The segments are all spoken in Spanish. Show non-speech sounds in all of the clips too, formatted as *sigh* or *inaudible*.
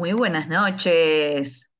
Muy buenas noches.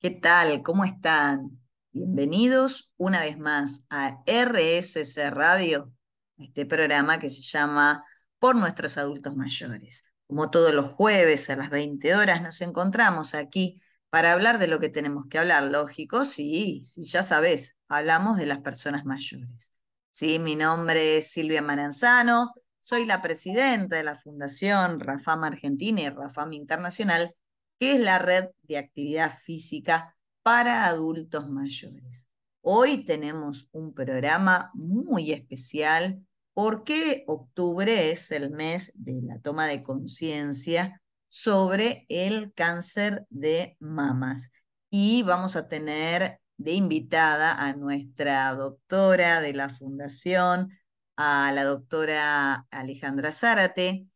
¿Qué tal? ¿Cómo están? Bienvenidos una vez más a RSC Radio, este programa que se llama Por nuestros adultos mayores. Como todos los jueves a las 20 horas nos encontramos aquí para hablar de lo que tenemos que hablar. Lógico, sí, sí, ya sabes, hablamos de las personas mayores. Sí, mi nombre es Silvia Maranzano, soy la presidenta de la Fundación Rafam Argentina y Rafam Internacional que es la red de actividad física para adultos mayores. Hoy tenemos un programa muy especial porque octubre es el mes de la toma de conciencia sobre el cáncer de mamas. Y vamos a tener de invitada a nuestra doctora de la fundación, a la doctora Alejandra Zárate,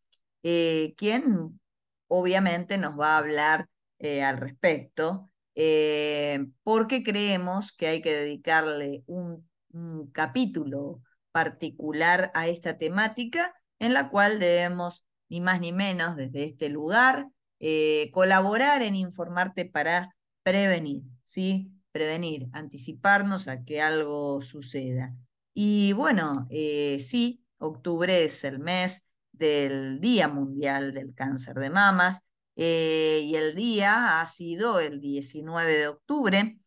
eh, quien obviamente nos va a hablar eh, al respecto, eh, porque creemos que hay que dedicarle un, capítulo particular a esta temática en la cual debemos, ni más ni menos, desde este lugar, eh, colaborar en informarte para prevenir, ¿sí? Prevenir, anticiparnos a que algo suceda. Y bueno, sí, octubre es el mes del Día Mundial del Cáncer de Mamas, eh, y el día ha sido el 19 de octubre,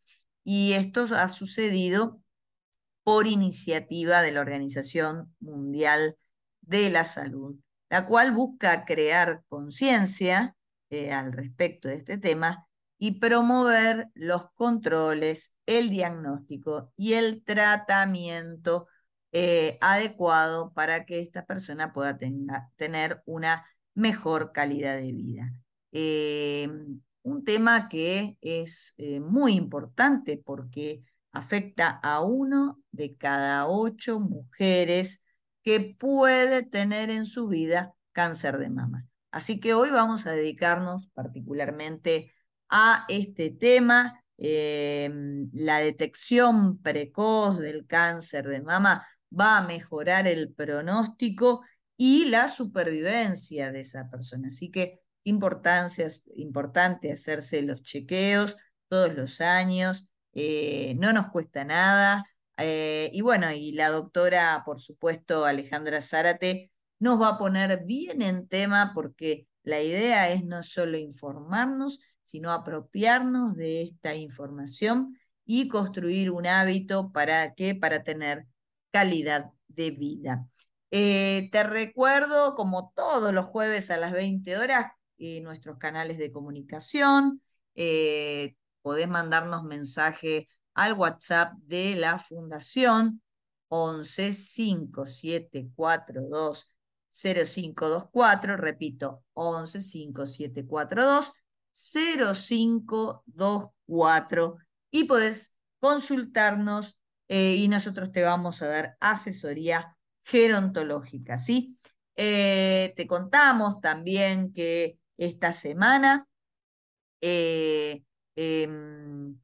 y esto ha sucedido por iniciativa de la Organización Mundial de la Salud, la cual busca crear conciencia eh, al respecto de este tema y promover los controles, el diagnóstico y el tratamiento eh, adecuado para que esta persona pueda tener una mejor calidad de vida. Eh, un tema que es eh, muy importante porque afecta a uno de cada ocho mujeres que puede tener en su vida cáncer de mama. Así que hoy vamos a dedicarnos particularmente a este tema, la detección precoz del cáncer de mama va a mejorar el pronóstico y la supervivencia de esa persona. Así que importancia, importante hacerse los chequeos todos los años, eh, no nos cuesta nada. Eh, y bueno, y la doctora, por supuesto, Alejandra Zárate, nos va a poner bien en tema porque la idea es no solo informarnos, sino apropiarnos de esta información y construir un hábito para que para tener calidad de vida. Eh, te recuerdo, como todos los jueves a las 20 horas, eh, nuestros canales de comunicación. Eh, podés mandarnos mensaje al WhatsApp de la Fundación 11 5742 0524, repito, 11 5742 0524 y podés consultarnos eh, y nosotros te vamos a dar asesoría gerontológica, ¿sí? Eh, te contamos también que esta semana eh, em,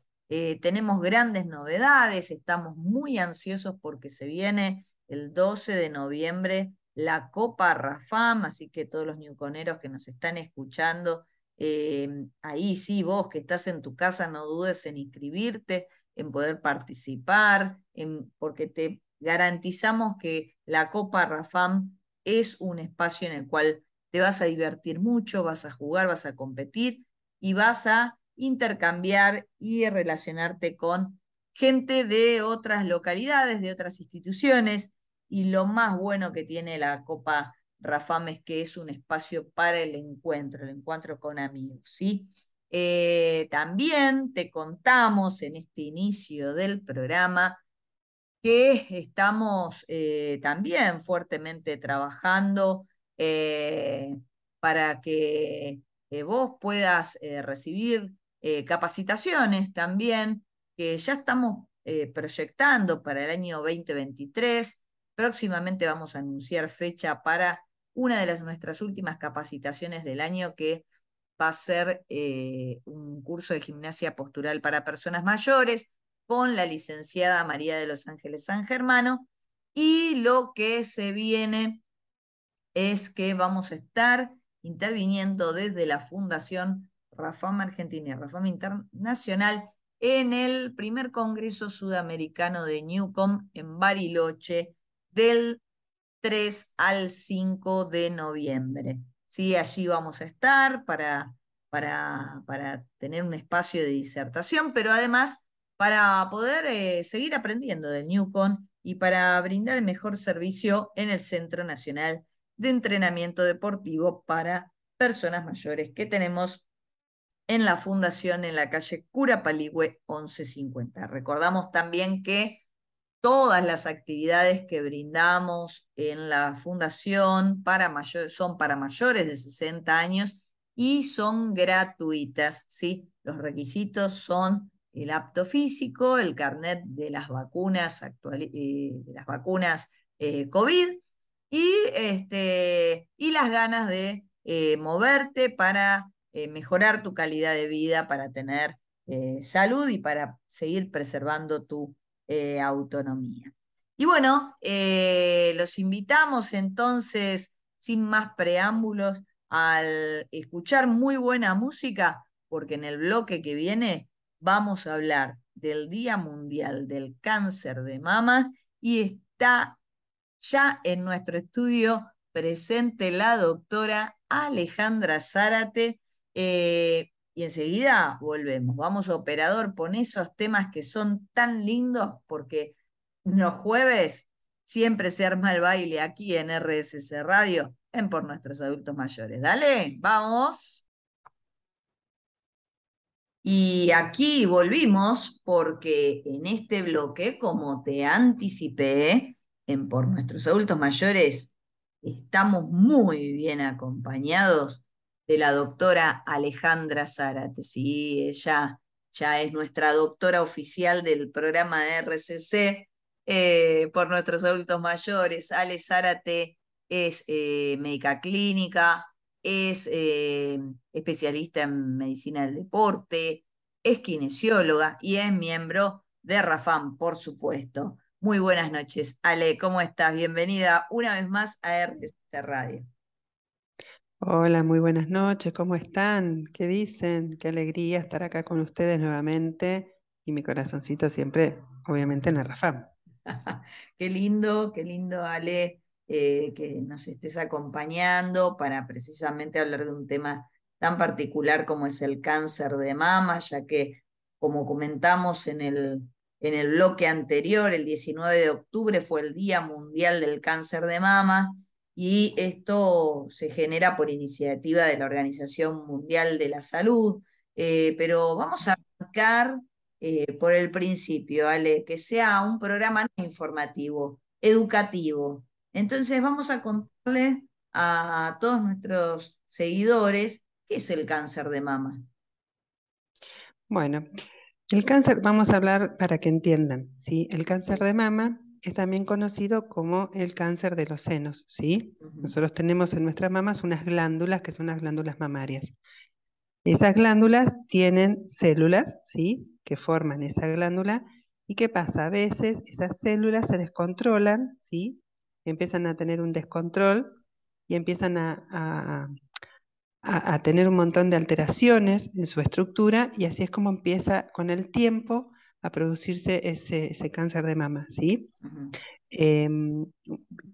tenemos grandes novedades, estamos muy ansiosos porque se viene el 12 de noviembre la Copa Rafam, así que todos los ñuconeros que nos están escuchando, em, ahí sí, vos que estás en tu casa, no dudes en inscribirte, en poder participar, en, porque te garantizamos que la Copa Rafam es un espacio en el cual te vas a divertir mucho, vas a jugar, vas a competir y vas a intercambiar y relacionarte con gente de otras localidades, de otras instituciones. Y lo más bueno que tiene la Copa Rafam es que es un espacio para el encuentro, el encuentro con amigos, ¿sí? Eh, también te contamos en este inicio del programa que estamos eh, también fuertemente trabajando eh, para que vos puedas recibir capacitaciones también, que ya estamos proyectando para el año 2023. Próximamente vamos a anunciar fecha para una de las, nuestras últimas capacitaciones del año que va a ser eh, un curso de gimnasia postural para personas mayores con la licenciada María de los Ángeles San Germano. Y lo que se viene es que vamos a estar interviniendo desde la Fundación Rafam Argentina y Rafam Internacional en el primer Congreso Sudamericano de Newcom en Bariloche del 3 al 5 de noviembre. Sí, allí vamos a estar para, para, para tener un espacio de disertación, pero además para poder eh, seguir aprendiendo del Newcom y para brindar el mejor servicio en el Centro Nacional de Entrenamiento Deportivo para Personas Mayores que tenemos en la fundación en la calle Cura Paligüe 1150. Recordamos también que todas las actividades que brindamos en la fundación para son para mayores de 60 años y son gratuitas, ¿sí? Los requisitos son el apto físico, el carnet de las vacunas, actual, eh, de las vacunas eh, COVID y, este, y las ganas de eh, moverte para mejorar tu calidad de vida, para tener salud y para seguir preservando tu autonomía. Y bueno, los invitamos entonces, sin más preámbulos, al escuchar muy buena música, porque en el bloque que viene vamos a hablar del Día Mundial del Cáncer de Mama y está ya en nuestro estudio presente la doctora Alejandra Zárate. Eh, y enseguida volvemos. Vamos, operador, pon esos temas que son tan lindos porque los jueves siempre se arma el baile aquí en RSS Radio en Por Nuestros Adultos Mayores. Dale, vamos. Y aquí volvimos porque en este bloque, como te anticipé, en por nuestros adultos mayores, estamos muy bien acompañados de la doctora Alejandra Zárate. Sí, ella ya es nuestra doctora oficial del programa de RCC eh, por nuestros adultos mayores. Ale Zárate es eh, médica clínica, es eh, especialista en medicina del deporte, es kinesióloga y es miembro de RAFAM, por supuesto. Muy buenas noches, Ale, ¿cómo estás? Bienvenida una vez más a RTC Radio. Hola, muy buenas noches, ¿cómo están? ¿Qué dicen? Qué alegría estar acá con ustedes nuevamente y mi corazoncito siempre, obviamente, en el RAFAM. *laughs* qué lindo, qué lindo, Ale. Eh, que nos estés acompañando para precisamente hablar de un tema tan particular como es el cáncer de mama, ya que, como comentamos en el, en el bloque anterior, el 19 de octubre fue el Día Mundial del Cáncer de Mama, y esto se genera por iniciativa de la Organización Mundial de la Salud, eh, pero vamos a arrancar eh, por el principio, Ale, que sea un programa informativo, educativo, entonces vamos a contarle a todos nuestros seguidores qué es el cáncer de mama. Bueno, el cáncer, vamos a hablar para que entiendan, ¿sí? El cáncer de mama es también conocido como el cáncer de los senos, ¿sí? Nosotros tenemos en nuestras mamas unas glándulas que son las glándulas mamarias. Esas glándulas tienen células, ¿sí? Que forman esa glándula. ¿Y qué pasa? A veces esas células se descontrolan, ¿sí? empiezan a tener un descontrol y empiezan a, tener un montón de alteraciones en su estructura y así es como empieza con el tiempo a producirse ese, cáncer de mama, ¿sí? Em,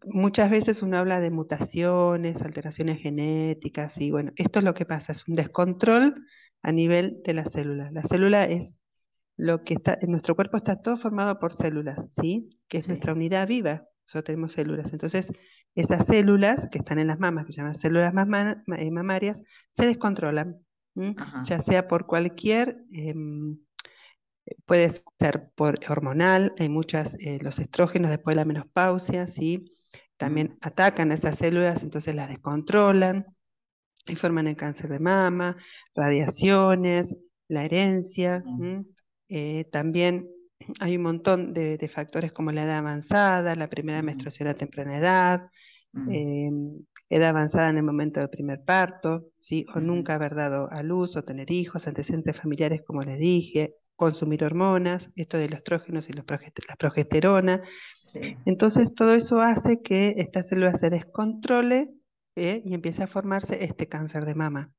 muchas veces uno habla de mutaciones, alteraciones genéticas, y bueno, esto es lo que pasa, es un descontrol a nivel de la célula. La célula es lo que está, en nuestro cuerpo está todo formado por células, ¿sí? Que es nuestra unidad viva, nosotros tenemos células. Entonces, esas células que están en las mamas, que se llaman células eh, mamarias, se descontrolan, ya sea por cualquier, em, puede ser por hormonal, hay muchas, eh, los estrógenos después de la menopausia, ¿sí? también atacan a esas células, entonces las descontrolan y forman el cáncer de mama, radiaciones, la herencia, eh, también hay un montón de, factores como la edad avanzada, la primera menstruación a temprana edad, em, edad avanzada en el momento del primer parto, ¿sí? o nunca haber dado a luz o tener hijos, antecedentes familiares, como les dije, consumir hormonas, esto de los estrógenos y los la progesterona. Entonces, todo eso hace que esta célula se descontrole ¿eh? y empiece a formarse este cáncer de mama.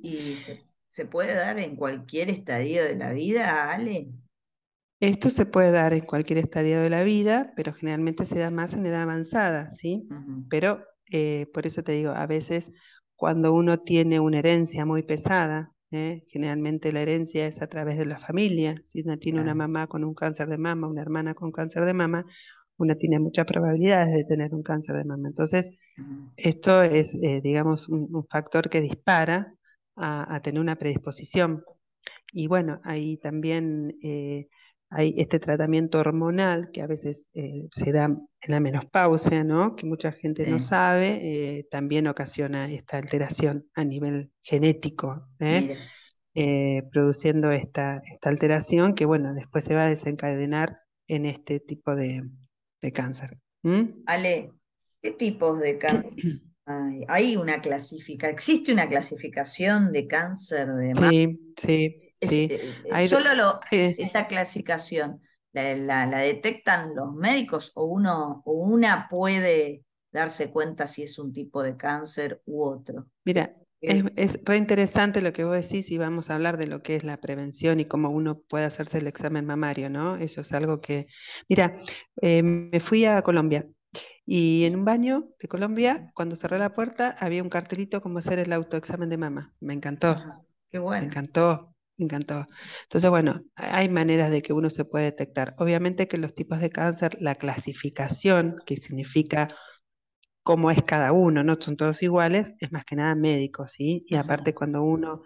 Y se, se puede dar en cualquier estadio de la vida, Ale? Esto se puede dar en cualquier estadio de la vida, pero generalmente se da más en edad avanzada, ¿sí? Pero eh, por eso te digo, a veces cuando uno tiene una herencia muy pesada, ¿eh? generalmente la herencia es a través de la familia, si uno tiene una mamá con un cáncer de mama, una hermana con cáncer de mama, una tiene muchas probabilidades de tener un cáncer de mama. Entonces, esto es, eh, digamos, un, factor que dispara a, tener una predisposición. Y bueno, ahí también hay este tratamiento hormonal que a veces eh, se da en la menopausia, ¿no? que mucha gente no sabe, eh, también ocasiona esta alteración a nivel genético, ¿eh? produciendo esta, esta, alteración que bueno, después se va a desencadenar en este tipo de, cáncer. Ale, ¿qué tipos de cáncer *clears throat* hay? ¿Hay una clasificación? ¿Existe una clasificación de cáncer de mama? Sí, sí. Eh, eh, solo esa clasificación, la, detectan los médicos o uno o una puede darse cuenta si es un tipo de cáncer u otro. Mira, es, es re interesante lo que vos decís y vamos a hablar de lo que es la prevención y cómo uno puede hacerse el examen mamario, ¿no? Eso es algo que... Mira, eh, me fui a Colombia y en un baño de Colombia, cuando cerré la puerta, había un cartelito como hacer el autoexamen de mama. Me encantó. qué bueno. Me encantó. Me encantó. Entonces, bueno, hay maneras de que uno se puede detectar. Obviamente que los tipos de cáncer, la clasificación, que significa cómo es cada uno, no son todos iguales, es más que nada médico, ¿sí? Y aparte cuando uno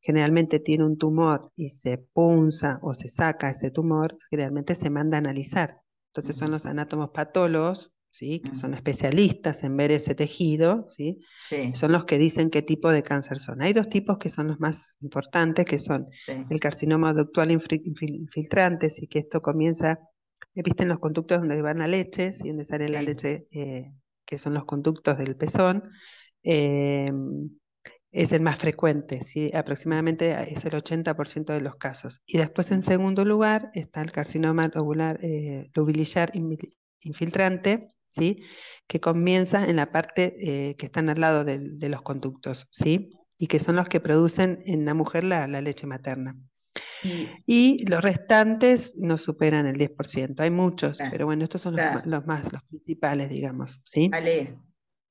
generalmente tiene un tumor y se punza o se saca ese tumor, generalmente se manda a analizar. Entonces son los anátomos patólogos ¿sí? que son especialistas en ver ese tejido, ¿sí? son los que dicen qué tipo de cáncer son. Hay dos tipos que son los más importantes, que son el carcinoma ductual infiltrante, y que esto comienza, eh, viste, en los conductos donde van la leche, ¿sí? donde sale la leche, eh, que son los conductos del pezón, em, es el más frecuente, ¿sí? aproximadamente es el 80% de los casos. Y después, en segundo lugar, está el carcinoma lobular, eh, infiltrante, ¿sí? que comienza en la parte eh, que están al lado de, los conductos, ¿sí? y que son los que producen en la mujer la, leche materna. Y, los restantes no superan el 10%. Hay muchos, pero bueno, estos son los, más, los principales, digamos. ¿sí? Ale,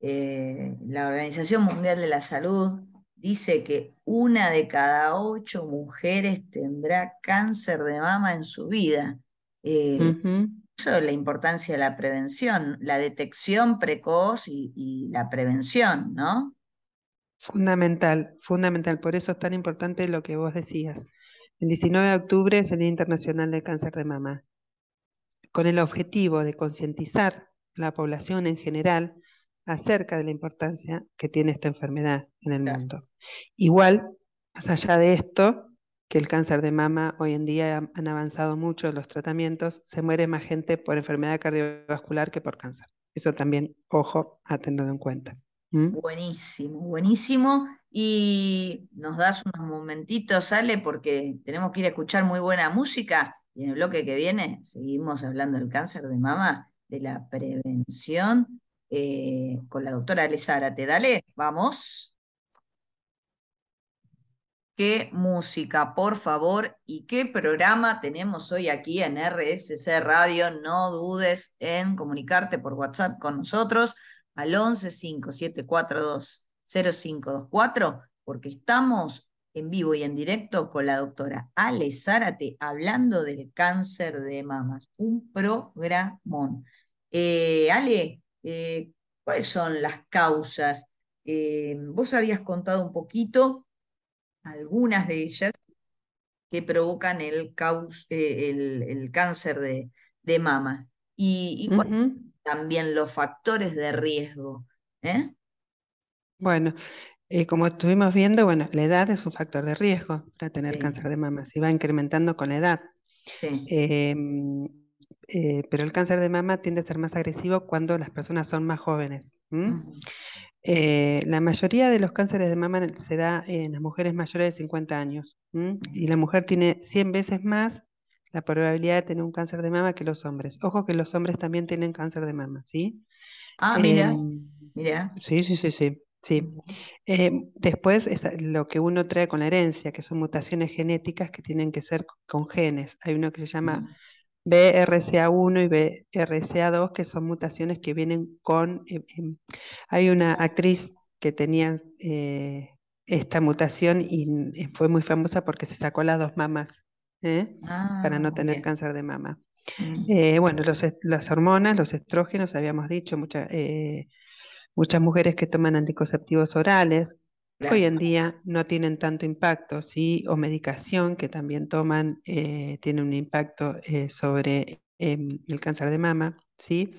eh, la Organización Mundial de la Salud dice que una de cada ocho mujeres tendrá cáncer de mama en su vida. Eh, la importancia de la prevención, la detección precoz y, la prevención, ¿no? Fundamental, fundamental. Por eso es tan importante lo que vos decías. El 19 de octubre es el Día Internacional del Cáncer de Mama, con el objetivo de concientizar la población en general acerca de la importancia que tiene esta enfermedad en el mundo. Igual, más allá de esto, que el cáncer de mama hoy en día han avanzado mucho los tratamientos, se muere más gente por enfermedad cardiovascular que por cáncer. Eso también, ojo, a tenerlo en cuenta. Buenísimo, buenísimo. Y nos das unos momentitos, sale, porque tenemos que ir a escuchar muy buena música. Y en el bloque que viene seguimos hablando del cáncer de mama, de la prevención, eh, con la doctora Te Dale, vamos qué música, por favor, y qué programa tenemos hoy aquí en RSC Radio. No dudes en comunicarte por WhatsApp con nosotros al 11 5742 0524, porque estamos en vivo y en directo con la doctora Ale Zárate hablando del cáncer de mamas. Un programón. Eh, Ale, eh, ¿cuáles son las causas? Eh, vos habías contado un poquito algunas de ellas que provocan el, eh, el, cáncer de, de, mamas. Y, también los factores de riesgo. ¿eh? Bueno, eh, como estuvimos viendo, bueno, la edad es un factor de riesgo para tener cáncer de mamas y va incrementando con la edad. Em, pero el cáncer de mama tiende a ser más agresivo cuando las personas son más jóvenes. Eh, la mayoría de los cánceres de mama se da en las mujeres mayores de 50 años y la mujer tiene 100 veces más la probabilidad de tener un cáncer de mama que los hombres. Ojo que los hombres también tienen cáncer de mama, ¿sí? Ah, mira, em, mira. Sí, sí, sí, sí. Sí. Eh, después, lo que uno trae con la herencia, que son mutaciones genéticas que tienen que ser con genes. Hay uno que se llama BRCA1 y BRCA2, que son mutaciones que vienen con... Eh, em, hay una actriz que tenía eh, esta mutación y fue muy famosa porque se sacó las dos mamas para no ah, tener cáncer de mama. Mm. bueno, las hormonas, los estrógenos, habíamos dicho, muchas muchas mujeres que toman anticonceptivos orales, hoy en día no tienen tanto impacto, ¿sí? O medicación que también toman, eh, tiene un impacto eh, sobre em, el cáncer de mama, ¿sí?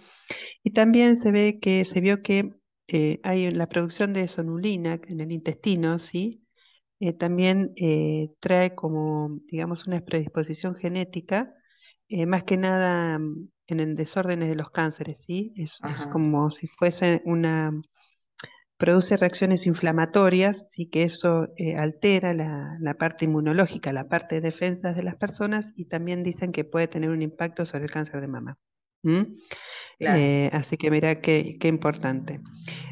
Y también se ve que, se vio que eh, hay la producción de sonulina en el intestino, ¿sí? también trae como, digamos, una predisposición genética, más que nada en el desórdenes de los cánceres, ¿sí? Es, como si fuese una, produce reacciones inflamatorias, sí que eso eh, altera la, parte inmunológica, la parte de defensas de las personas y también dicen que puede tener un impacto sobre el cáncer de mama. Eh, así que mira qué, importante.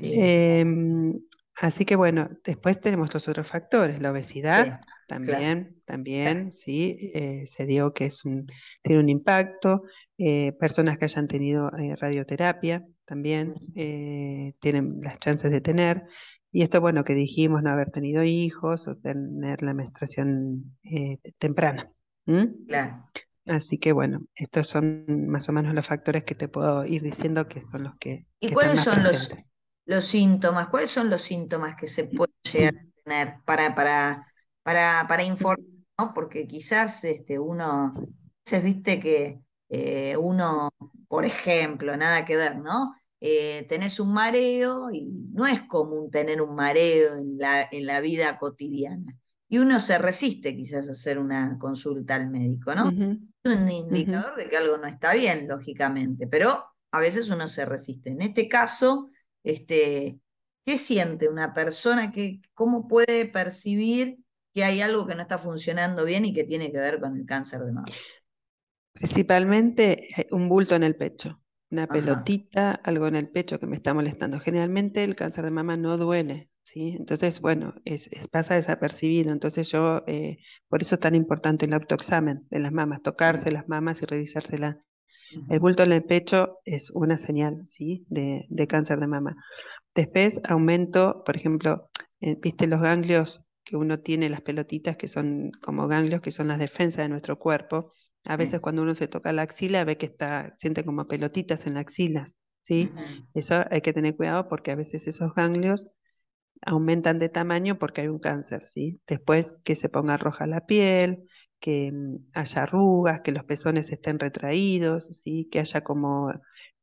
Em, así que bueno, después tenemos los otros factores, la obesidad. También, también, sí, eh, se dio que es un, tiene un impacto. Eh, personas que hayan tenido eh, radioterapia también tienen las chances de tener. Y esto, bueno, que dijimos, no haber tenido hijos o tener la menstruación temprana. Claro. Así que bueno, estos son más o menos los factores que te puedo ir diciendo que son los que. ¿Y cuáles son los, los síntomas? ¿Cuáles son los síntomas que se pueden llegar a tener para, para para, para informar, ¿no? Porque quizás este, uno, se viste que eh, uno, por ejemplo, nada que ver, ¿no? Eh, tenés un mareo y no es común tener un mareo en la, en la vida cotidiana. Y uno se resiste quizás a hacer una consulta al médico, ¿no? Es un indicador de que algo no está bien, lógicamente, pero a veces uno se resiste. En este caso, este, ¿qué siente una persona? que ¿Cómo puede percibir que hay algo que no está funcionando bien y que tiene que ver con el cáncer de mama. Principalmente eh, un bulto en el pecho, una pelotita, algo en el pecho que me está molestando. Generalmente el cáncer de mama no duele, ¿sí? Entonces, bueno, es, pasa desapercibido. Entonces yo, eh, por eso es tan importante el autoexamen de las mamas, tocarse las mamas y revisárselas. El bulto en el pecho es una señal, ¿sí? De, de cáncer de mama. Después, aumento, por ejemplo, eh, viste los ganglios que uno tiene las pelotitas que son como ganglios, que son las defensas de nuestro cuerpo. A veces cuando uno se toca la axila ve que está, siente como pelotitas en la axila, ¿sí? Eso hay que tener cuidado porque a veces esos ganglios aumentan de tamaño porque hay un cáncer, ¿sí? Después que se ponga roja la piel, que mm, haya arrugas, que los pezones estén retraídos, ¿sí? Que haya como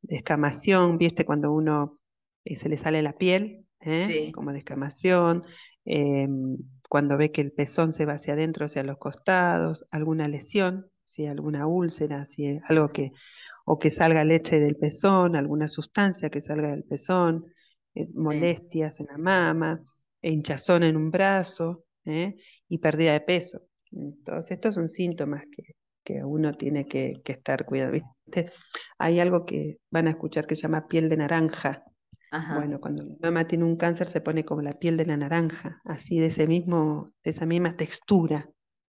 descamación, ¿viste? Cuando uno eh, se le sale la piel, ¿eh? como descamación, em, cuando ve que el pezón se va hacia adentro, hacia los costados, alguna lesión, si alguna úlcera, si algo que, o que salga leche del pezón, alguna sustancia que salga del pezón, eh, molestias en la mama, hinchazón en un brazo ¿eh? y pérdida de peso. Entonces, estos son síntomas que, uno tiene que, estar cuidado. Hay algo que van a escuchar que se llama piel de naranja, bueno, cuando la mamá tiene un cáncer se pone como la piel de la naranja, así de ese mismo, de esa misma textura,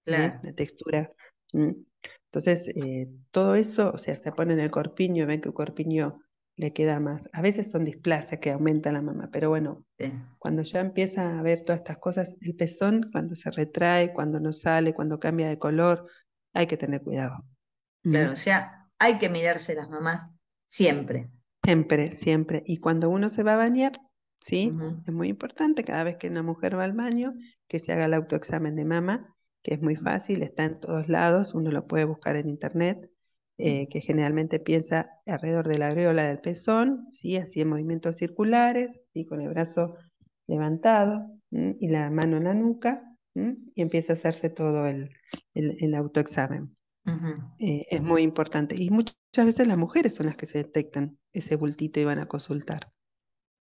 ¿eh? la textura. Entonces, eh, todo eso, o sea, se pone en el corpiño y ven que el corpiño le queda más. A veces son displasias que aumenta la mamá, pero bueno, cuando ya empieza a ver todas estas cosas, el pezón, cuando se retrae, cuando no sale, cuando cambia de color, hay que tener cuidado. Claro, o sea, hay que mirarse las mamás siempre. Siempre, siempre. Y cuando uno se va a bañar, ¿sí? Es muy importante cada vez que una mujer va al baño, que se haga el autoexamen de mama, que es muy fácil, está en todos lados, uno lo puede buscar en internet, eh, que generalmente piensa alrededor de la areola del pezón, ¿sí? Así en movimientos circulares, y con el brazo levantado y la mano en la nuca, y empieza a hacerse todo el, el autoexamen. Eh, es muy importante. Y muchas veces las mujeres son las que se detectan ese bultito y van a consultar.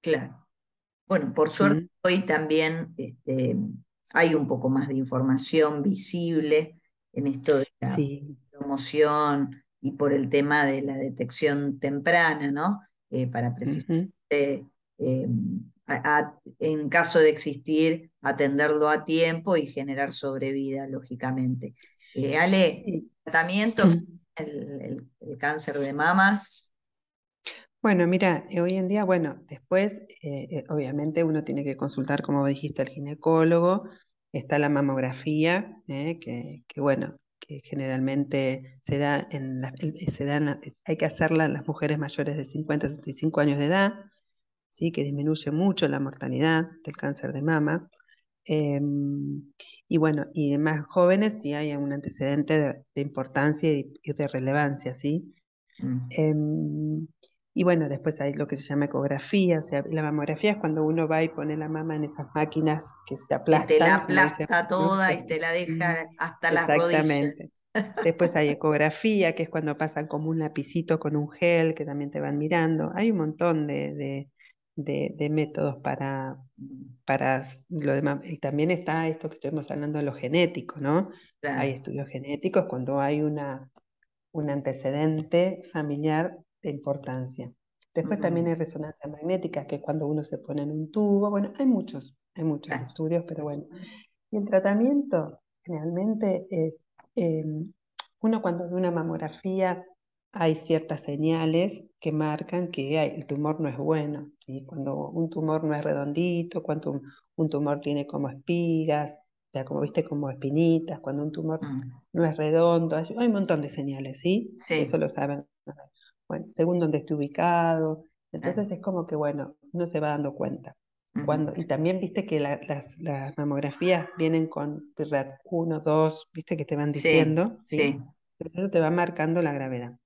Claro. Bueno, por suerte hoy también este, hay un poco más de información visible en esto de la promoción y por el tema de la detección temprana, ¿no? Eh, para precisamente em, en caso de existir, atenderlo a tiempo y generar sobrevida, lógicamente. Eh, Ale, tratamiento, el, cáncer de mamas. Bueno, mira, eh, hoy en día, bueno, después, eh, obviamente uno tiene que consultar, como dijiste, al ginecólogo, está la mamografía, que, bueno, que generalmente se da en se da hay que hacerla en las mujeres mayores de 50 a 65 años de edad, ¿sí? que disminuye mucho la mortalidad del cáncer de mama. Em, y bueno, y más jóvenes sí hay un antecedente de, importancia y, de relevancia, ¿sí? Mm. Em, y bueno, después hay lo que se llama ecografía, o sea, la mamografía es cuando uno va y pone la mama en esas máquinas que se aplastan. Y te la aplasta toda y te la deja hasta las rodillas. Exactamente. Después hay ecografía, que es cuando pasan como un lapicito con un gel, que también te van mirando. Hay un montón de, de, métodos para, para lo demás. Y también está esto que estuvimos hablando de lo genético, ¿no? Hay estudios genéticos cuando hay una, un antecedente familiar de importancia. Después también hay resonancia magnética, que es cuando uno se pone en un tubo. Bueno, hay muchos, hay muchos estudios, pero bueno. Y el tratamiento generalmente es, em, uno cuando ve una mamografía hay ciertas señales que marcan que el tumor no es bueno. ¿sí? Cuando un tumor no es redondito, cuando un, tumor tiene como espigas, o sea, como viste, como espinitas, cuando un tumor mm. no es redondo, hay, un montón de señales, ¿sí? Eso lo saben. Bueno, según dónde esté ubicado. Entonces es como que, bueno, uno se va dando cuenta. Cuando, y también viste que las, mamografías vienen con PIRAT 1, 2, viste que te van diciendo, ¿sí? ¿sí? Eso te va marcando la gravedad.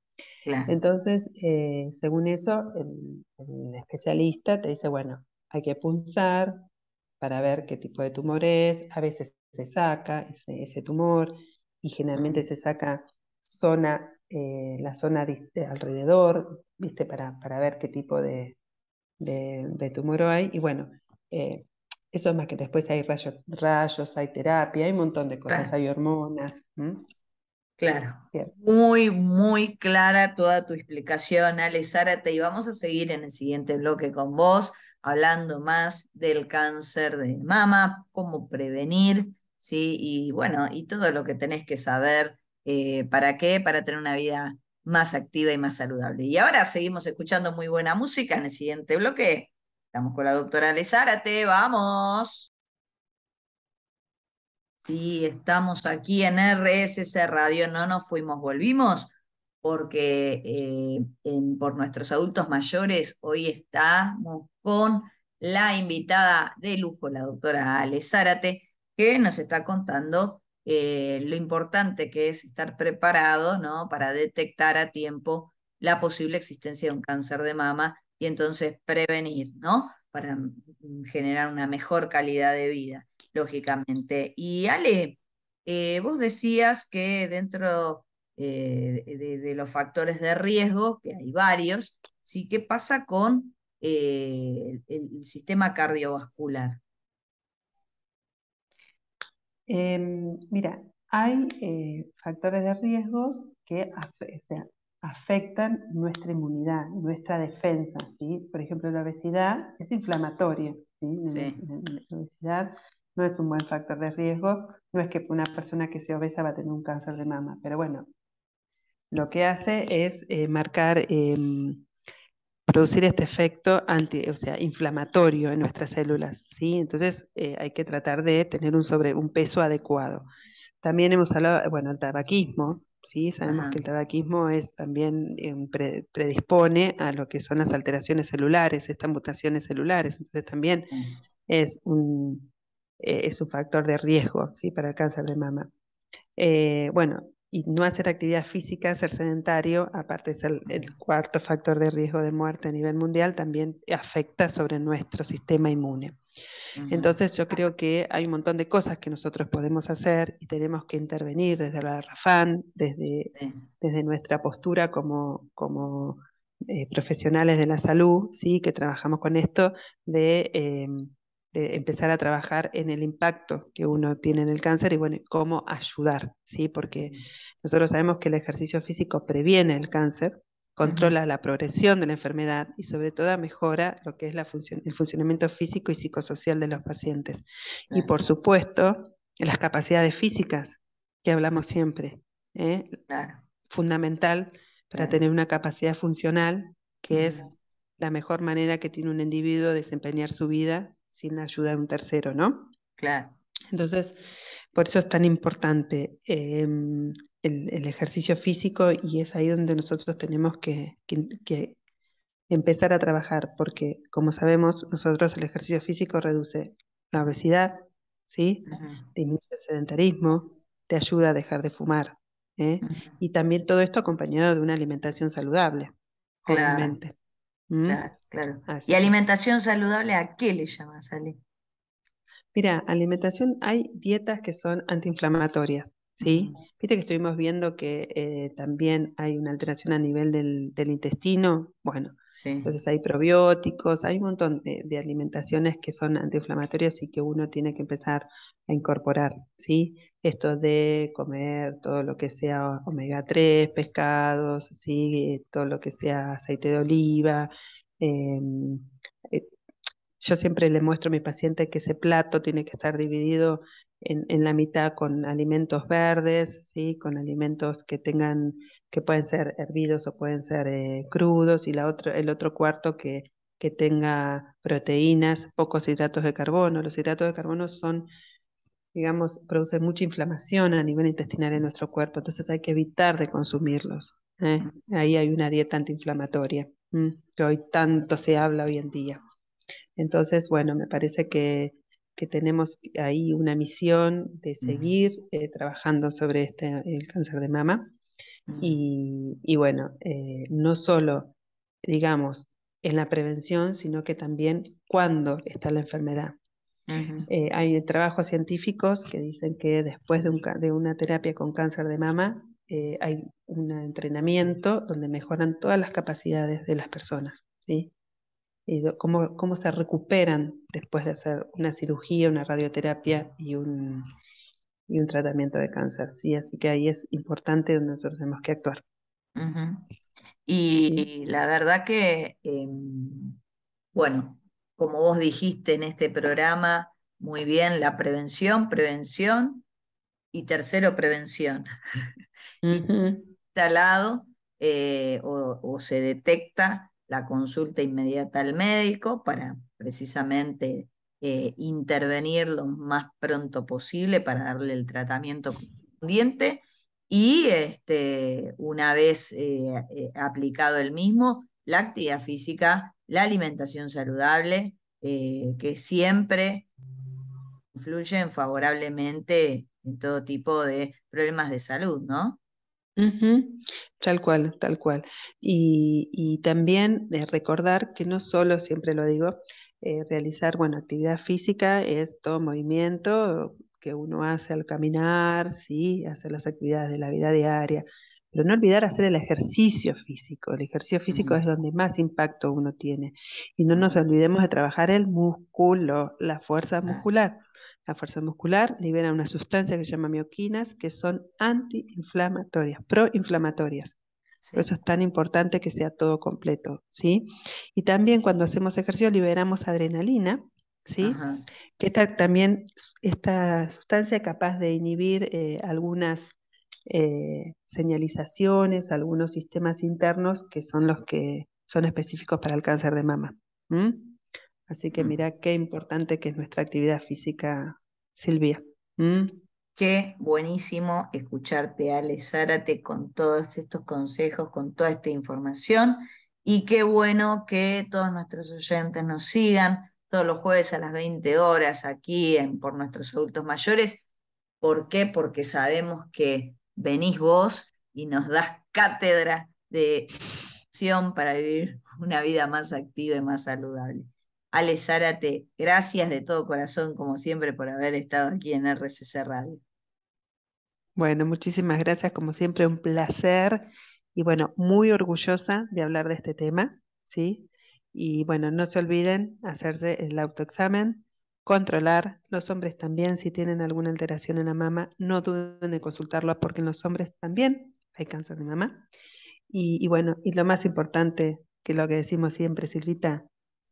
Entonces, eh, según eso, el, especialista te dice, bueno, hay que punzar para ver qué tipo de tumor es. A veces se saca ese, tumor y generalmente se saca zona, eh, la zona de, alrededor, ¿viste? Para, para, ver qué tipo de, de, tumor hay. Y bueno, eh, eso es más que después hay rayos, rayos, hay terapia, hay un montón de cosas, hay hormonas. Claro. Muy, muy clara toda tu explicación, Ale Zárate, y vamos a seguir en el siguiente bloque con vos, hablando más del cáncer de mama, cómo prevenir, ¿sí? Y bueno, y todo lo que tenés que saber, eh, ¿para qué? Para tener una vida más activa y más saludable. Y ahora seguimos escuchando muy buena música en el siguiente bloque. Estamos con la doctora Ale Zárate, vamos. Sí, estamos aquí en RSS Radio, no nos fuimos, volvimos, porque eh, por nuestros adultos mayores hoy estamos con la invitada de lujo, la doctora Ale Zárate, que nos está contando eh, lo importante que es estar preparado ¿no? para detectar a tiempo la posible existencia de un cáncer de mama y entonces prevenir, ¿no? Para mm, generar una mejor calidad de vida lógicamente. Y Ale, eh, vos decías que dentro eh, de, los factores de riesgo, que hay varios, sí, ¿qué pasa con el, sistema cardiovascular? Em, mira, hay factores de riesgos que afectan nuestra inmunidad, nuestra defensa. ¿sí? Por ejemplo, la obesidad es inflamatoria. ¿sí? La obesidad no es un buen factor de riesgo, no es que una persona que sea obesa va a tener un cáncer de mama, pero bueno, lo que hace es eh, marcar, em, producir este efecto anti, o sea, inflamatorio en nuestras células, ¿sí? Entonces eh, hay que tratar de tener un, sobre, un peso adecuado. También hemos hablado, bueno, el tabaquismo, ¿sí? Sabemos que el tabaquismo es también em, predispone a lo que son las alteraciones celulares, estas mutaciones celulares, entonces también es un, eh, es un factor de riesgo ¿sí? para el cáncer de mama. Eh, bueno, y no hacer actividad física, ser sedentario, aparte es el, cuarto factor de riesgo de muerte a nivel mundial, también afecta sobre nuestro sistema inmune. Entonces yo creo que hay un montón de cosas que nosotros podemos hacer y tenemos que intervenir desde la RAFAN, desde, desde nuestra postura como, como eh, profesionales de la salud, ¿sí? que trabajamos con esto, de em, de empezar a trabajar en el impacto que uno tiene en el cáncer y bueno, cómo ayudar, ¿sí? Porque nosotros sabemos que el ejercicio físico previene el cáncer, controla la progresión de la enfermedad y sobre todo mejora lo que es la el funcionamiento físico y psicosocial de los pacientes. Y por supuesto, las capacidades físicas que hablamos siempre. ¿eh? Fundamental para tener una capacidad funcional, que es la mejor manera que tiene un individuo de desempeñar su vida sin ayuda de un tercero, ¿no? Claro. Entonces, por eso es tan importante em, el, ejercicio físico y es ahí donde nosotros tenemos que, empezar a trabajar, porque como sabemos, nosotros el ejercicio físico reduce la obesidad, ¿sí? Disminuye el sedentarismo, te ayuda a dejar de fumar. ¿eh? Y también todo esto acompañado de una alimentación saludable, obviamente. Claro, claro. ¿Y alimentación saludable a qué le llamas, Ale? Mira, alimentación, hay dietas que son antiinflamatorias, ¿sí? Viste que estuvimos viendo que eh, también hay una alteración a nivel del, intestino. Bueno, entonces hay probióticos, hay un montón de, alimentaciones que son antiinflamatorias y que uno tiene que empezar a incorporar, ¿sí? Esto de comer todo lo que sea omega 3, pescados, ¿sí? Todo lo que sea aceite de oliva, eh, yo siempre le muestro a mi paciente que ese plato tiene que estar dividido en, la mitad con alimentos verdes, ¿sí? con alimentos que tengan, que pueden ser hervidos o pueden ser eh, crudos, y la otro, el otro cuarto que, que tenga proteínas, pocos hidratos de carbono. Los hidratos de carbono son, digamos, producen mucha inflamación a nivel intestinal en nuestro cuerpo, entonces hay que evitar de consumirlos. ¿eh? Ahí hay una dieta antiinflamatoria, que hoy tanto se habla hoy en día. Entonces, bueno, me parece que, tenemos ahí una misión de seguir eh, trabajando sobre este, el cáncer de mama. Y, bueno, eh, no solo, digamos, en la prevención, sino que también cuando está la enfermedad. Eh, hay trabajos científicos que dicen que después de, de una terapia con cáncer de mama hay un entrenamiento donde mejoran todas las capacidades de las personas. ¿sí? y cómo, cómo se recuperan después de hacer una cirugía, una radioterapia y un, y un tratamiento de cáncer. ¿sí? Así que ahí es importante donde nosotros tenemos que actuar. Y la verdad que, em, bueno, como vos dijiste en este programa, muy bien, la prevención, prevención y tercero, prevención. *laughs* Instalado eh, o, o, se detecta la consulta inmediata al médico para precisamente eh, intervenir lo más pronto posible para darle el tratamiento correspondiente y este, una vez eh, aplicado el mismo, la actividad física, la alimentación saludable, que siempre influyen favorablemente en todo tipo de problemas de salud, ¿no? Tal cual, tal cual. Y, también eh, recordar que no solo, siempre lo digo, eh, realizar, bueno, actividad física es todo movimiento que uno hace al caminar, sí, hacer las actividades de la vida diaria, pero no olvidar hacer el ejercicio físico. El ejercicio físico es donde más impacto uno tiene. Y no nos olvidemos de trabajar el músculo, la fuerza muscular. La fuerza muscular libera una sustancia que se llama mioquinas, que son antiinflamatorias, proinflamatorias. Por eso es tan importante que sea todo completo, ¿sí? Y también cuando hacemos ejercicio liberamos adrenalina, ¿sí? Que esta, también, esta sustancia capaz de inhibir eh, algunas eh, señalizaciones, algunos sistemas internos que son los que son específicos para el cáncer de mama. Así que mm. mira qué importante que es nuestra actividad física, Silvia. Qué buenísimo escucharte, Ale Zárate, con todos estos consejos, con toda esta información. Y qué bueno que todos nuestros oyentes nos sigan todos los jueves a las 20 horas aquí en Por Nuestros Adultos Mayores. ¿Por qué? Porque sabemos que venís vos y nos das cátedra de acción para vivir una vida más activa y más saludable. Ale Zárate, gracias de todo corazón, como siempre, por haber estado aquí en RCC Radio. Bueno, muchísimas gracias, como siempre, un placer y bueno, muy orgullosa de hablar de este tema, ¿sí? Y bueno, no se olviden hacerse el autoexamen, controlar, los hombres también, si tienen alguna alteración en la mama, no duden de consultarlo porque en los hombres también hay cáncer de mama. Y, bueno, y lo más importante, que lo que decimos siempre, Silvita,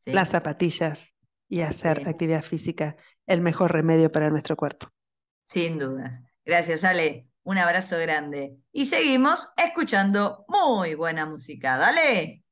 las zapatillas y hacer actividad física, el mejor remedio para nuestro cuerpo. Sin dudas. Gracias, Ale. Un abrazo grande. Y seguimos escuchando muy buena música. Dale.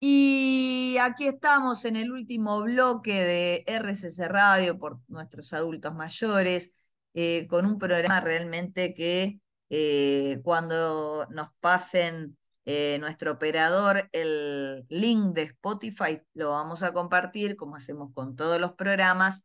Y aquí estamos en el último bloque de RCC Radio por nuestros adultos mayores, eh, con un programa realmente que eh, cuando nos pasen eh, nuestro operador el link de Spotify, lo vamos a compartir, como hacemos con todos los programas,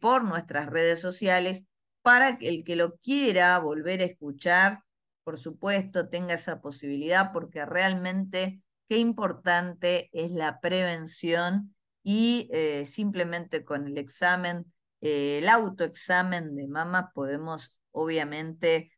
por nuestras redes sociales, para que el que lo quiera volver a escuchar, por supuesto, tenga esa posibilidad, porque realmente qué importante es la prevención y eh, simplemente con el examen, eh, el autoexamen de mama podemos obviamente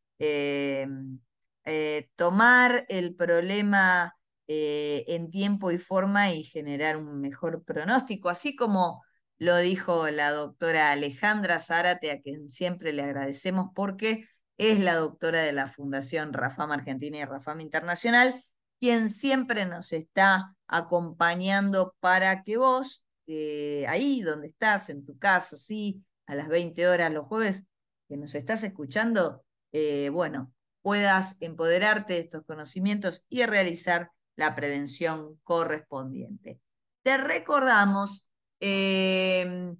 eh, tomar el problema en tiempo y forma y generar un mejor pronóstico, así como lo dijo la doctora Alejandra Zárate, a quien siempre le agradecemos porque es la doctora de la Fundación Rafam Argentina y Rafam Internacional quien siempre nos está acompañando para que vos, eh, ahí donde estás, en tu casa, sí, a las 20 horas los jueves, que nos estás escuchando, eh, bueno, puedas empoderarte de estos conocimientos y realizar la prevención correspondiente. Te recordamos em,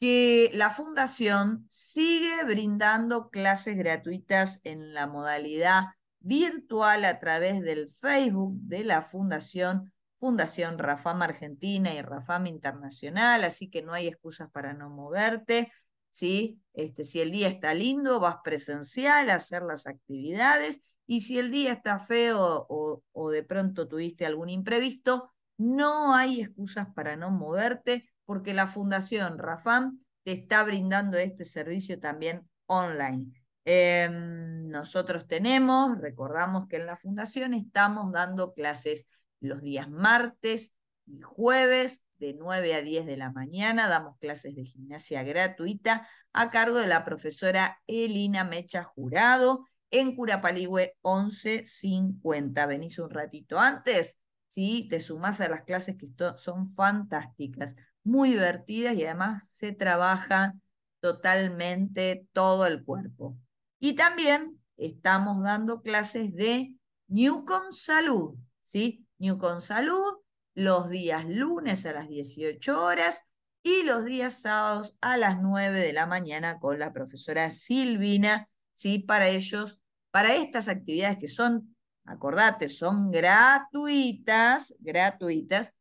que la Fundación sigue brindando clases gratuitas en la modalidad virtual a través del Facebook de la Fundación, Fundación Rafam Argentina y Rafam Internacional, así que no hay excusas para no moverte. ¿Sí? Este, si el día está lindo, vas presencial a hacer las actividades y si el día está feo o, o de pronto tuviste algún imprevisto, no hay excusas para no moverte porque la Fundación Rafam te está brindando este servicio también online. Em, nosotros tenemos, recordamos que en la fundación estamos dando clases los días martes y jueves de 9 a 10 de la mañana, damos clases de gimnasia gratuita a cargo de la profesora Elina Mecha Jurado en Curapaligüe 1150. Venís un ratito antes, ¿sí? te sumás a las clases que son fantásticas, muy divertidas y además se trabaja totalmente todo el cuerpo. Y también estamos dando clases de Newcom Salud, ¿sí? Newcom Salud los días lunes a las 18 horas y los días sábados a las 9 de la mañana con la profesora Silvina, ¿sí? Para ellos, para estas actividades que son, acordate, son gratuitas, gratuitas,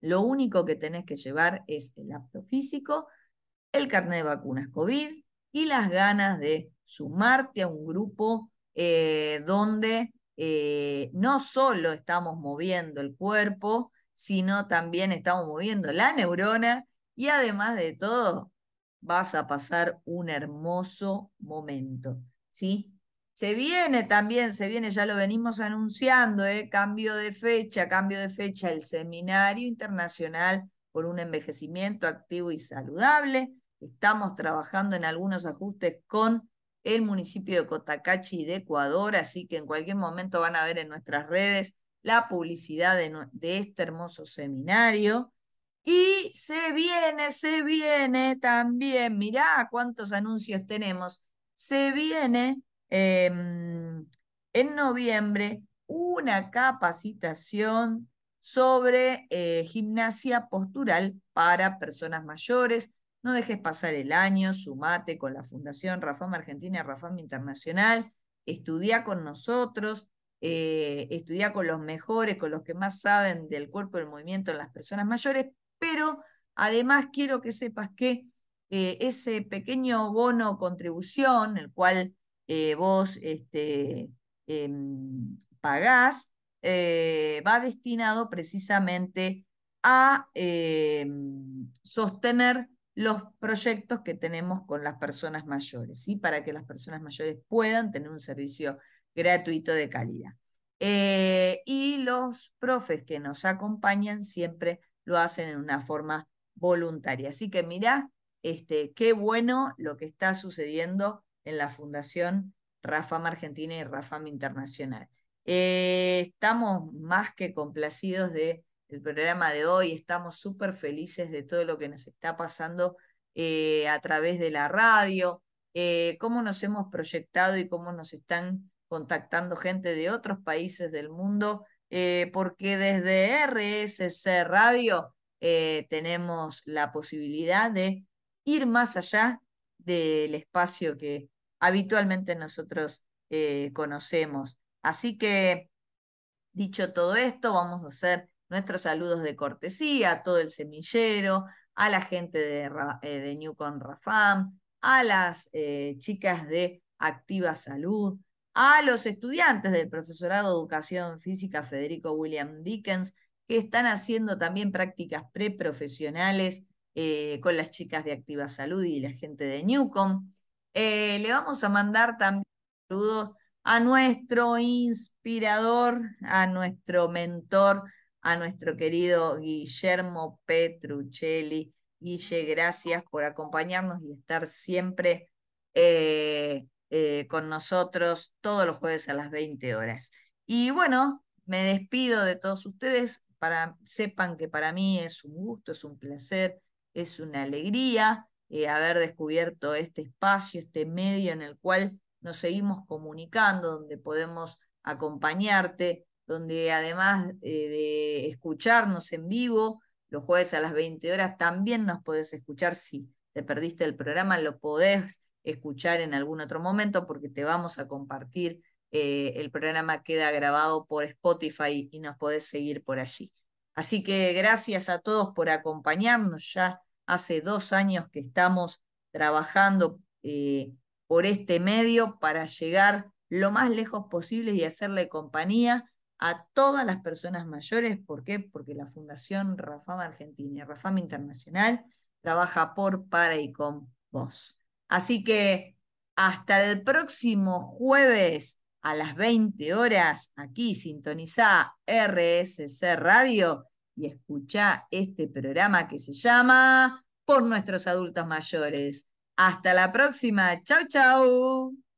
lo único que tenés que llevar es el apto físico, el carnet de vacunas COVID y las ganas de sumarte a un grupo eh, donde eh, no solo estamos moviendo el cuerpo, sino también estamos moviendo la neurona y además de todo, vas a pasar un hermoso momento, ¿sí? Se viene también, se viene, ya lo venimos anunciando, ¿eh? cambio de fecha, cambio de fecha, el Seminario Internacional por un Envejecimiento Activo y Saludable. Estamos trabajando en algunos ajustes con el municipio de Cotacachi de Ecuador, así que en cualquier momento van a ver en nuestras redes la publicidad de, este hermoso seminario. Y se viene, se viene también, mirá cuántos anuncios tenemos, se viene em, en noviembre una capacitación sobre eh, gimnasia postural para personas mayores. No dejes pasar el año, sumate con la Fundación Rafam Argentina Rafam Internacional, estudia con nosotros, eh, estudia con los mejores, con los que más saben del cuerpo del movimiento en las personas mayores, pero además quiero que sepas que eh, ese pequeño bono contribución, el cual eh, vos este, em, pagás, va destinado precisamente a em, sostener los proyectos que tenemos con las personas mayores, ¿sí? para que las personas mayores puedan tener un servicio gratuito de calidad. Eh, y los profes que nos acompañan siempre lo hacen en una forma voluntaria. Así que mirá, este, qué bueno lo que está sucediendo en la Fundación Rafam Argentina y Rafam Internacional. Eh, estamos más que complacidos del programa de hoy, estamos súper felices de todo lo que nos está pasando eh, a través de la radio, eh, cómo nos hemos proyectado y cómo nos están contactando gente de otros países del mundo, porque desde RSC Radio tenemos la posibilidad de ir más allá del espacio que habitualmente nosotros eh, conocemos. Así que, dicho todo esto, vamos a hacer nuestros saludos de cortesía a todo el semillero, a la gente de, eh, de Rafam, a las eh, chicas de Activa Salud, a los estudiantes del profesorado de Educación Física Federico William Dickens, que están haciendo también prácticas preprofesionales con las chicas de Activa Salud y la gente de Newcom. Eh, le vamos a mandar también saludos a nuestro inspirador, a nuestro mentor, a nuestro querido Guillermo Petruccelli. Guille, gracias por acompañarnos y estar siempre eh, eh, con nosotros todos los jueves a las 20 horas. Y bueno, me despido de todos ustedes. Para, sepan que para mí es un gusto, es un placer, es una alegría eh, haber descubierto este espacio, este medio en el cual nos seguimos comunicando, donde podemos acompañarte, donde además eh, de escucharnos en vivo los jueves a las 20 horas, también nos podés escuchar si te perdiste el programa, lo podés escuchar en algún otro momento porque te vamos a compartir. Eh, el programa queda grabado por Spotify y nos podés seguir por allí. Así que gracias a todos por acompañarnos ya hace dos años que estamos trabajando eh, por este medio para llegar lo más lejos posible y hacerle compañía a todas las personas mayores. ¿Por qué? Porque la Fundación Rafam Argentina y Rafam Internacional trabaja por, para y con vos. Así que hasta el próximo jueves a las 20 horas, aquí sintoniza RSC Radio y escucha este programa que se llama Por nuestros adultos mayores. Hasta la próxima. Chau, chau.